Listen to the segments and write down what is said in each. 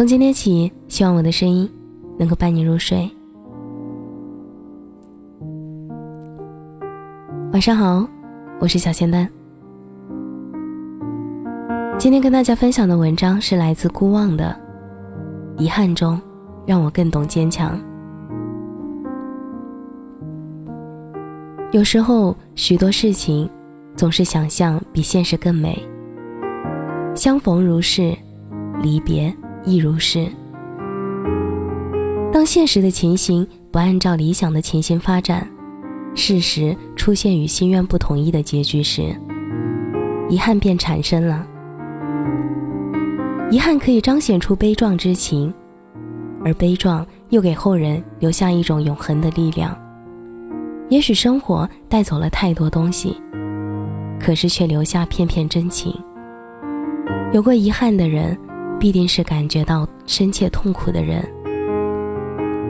从今天起，希望我的声音能够伴你入睡。晚上好，我是小仙丹。今天跟大家分享的文章是来自孤望的《遗憾中，让我更懂坚强》。有时候，许多事情总是想象比现实更美。相逢如是，离别。亦如是。当现实的情形不按照理想的情形发展，事实出现与心愿不统一的结局时，遗憾便产生了。遗憾可以彰显出悲壮之情，而悲壮又给后人留下一种永恒的力量。也许生活带走了太多东西，可是却留下片片真情。有过遗憾的人。必定是感觉到深切痛苦的人，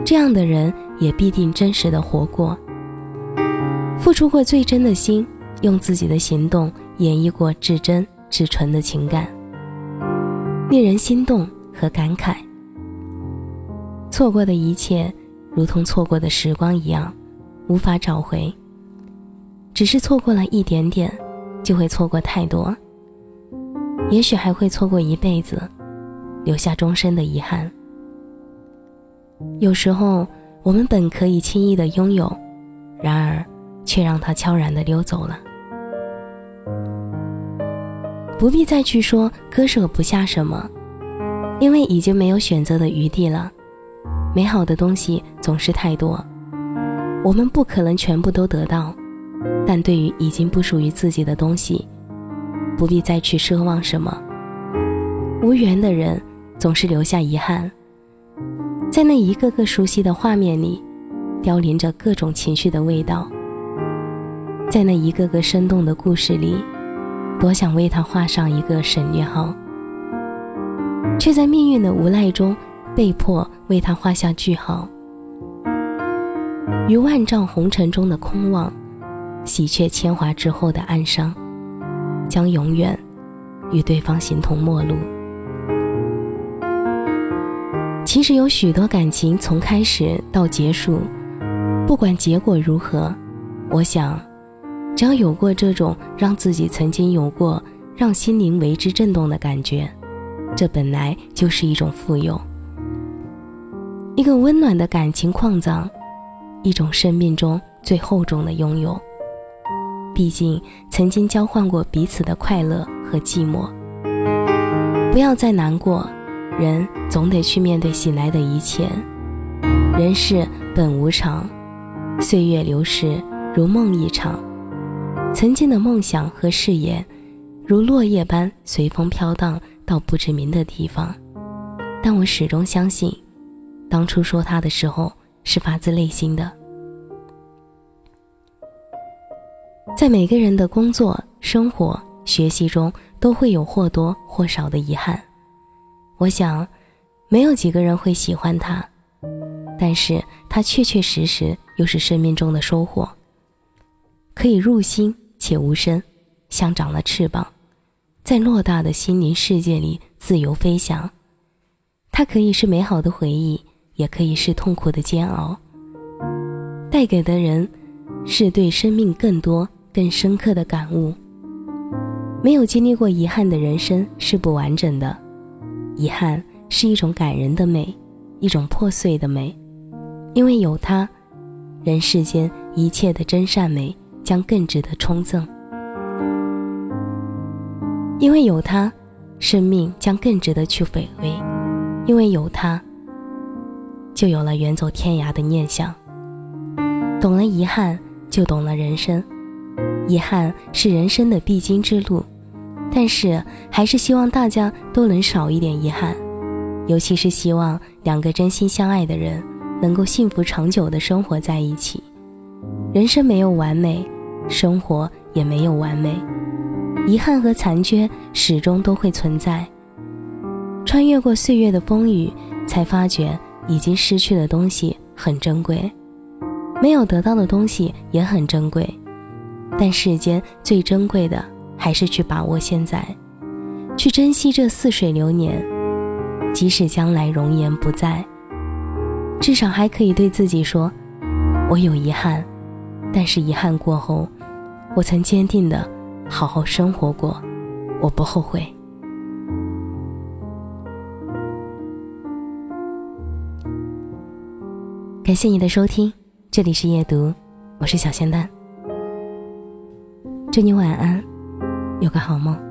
这样的人也必定真实的活过，付出过最真的心，用自己的行动演绎过至真至纯的情感，令人心动和感慨。错过的一切，如同错过的时光一样，无法找回。只是错过了一点点，就会错过太多，也许还会错过一辈子。留下终身的遗憾。有时候，我们本可以轻易的拥有，然而，却让它悄然的溜走了。不必再去说割舍不下什么，因为已经没有选择的余地了。美好的东西总是太多，我们不可能全部都得到。但对于已经不属于自己的东西，不必再去奢望什么。无缘的人。总是留下遗憾，在那一个个熟悉的画面里，凋零着各种情绪的味道。在那一个个生动的故事里，多想为他画上一个省略号，却在命运的无奈中，被迫为他画下句号。于万丈红尘中的空望，洗却铅华之后的暗伤，将永远与对方形同陌路。其实有许多感情从开始到结束，不管结果如何，我想，只要有过这种让自己曾经有过让心灵为之震动的感觉，这本来就是一种富有，一个温暖的感情矿藏，一种生命中最厚重的拥有。毕竟曾经交换过彼此的快乐和寂寞，不要再难过。人总得去面对醒来的一切，人世本无常，岁月流逝如梦一场。曾经的梦想和誓言，如落叶般随风飘荡到不知名的地方。但我始终相信，当初说他的时候是发自内心的。在每个人的工作、生活、学习中，都会有或多或少的遗憾。我想，没有几个人会喜欢他，但是他确确实实又是生命中的收获。可以入心且无声，像长了翅膀，在偌大的心灵世界里自由飞翔。它可以是美好的回忆，也可以是痛苦的煎熬。带给的人，是对生命更多、更深刻的感悟。没有经历过遗憾的人生是不完整的。遗憾是一种感人的美，一种破碎的美，因为有它，人世间一切的真善美将更值得充赠；因为有它，生命将更值得去回味；因为有它，就有了远走天涯的念想。懂了遗憾，就懂了人生。遗憾是人生的必经之路。但是，还是希望大家都能少一点遗憾，尤其是希望两个真心相爱的人能够幸福长久的生活在一起。人生没有完美，生活也没有完美，遗憾和残缺始终都会存在。穿越过岁月的风雨，才发觉已经失去的东西很珍贵，没有得到的东西也很珍贵，但世间最珍贵的。还是去把握现在，去珍惜这似水流年。即使将来容颜不在，至少还可以对自己说：“我有遗憾，但是遗憾过后，我曾坚定的好好生活过，我不后悔。”感谢你的收听，这里是夜读，我是小仙蛋。祝你晚安，有个好梦。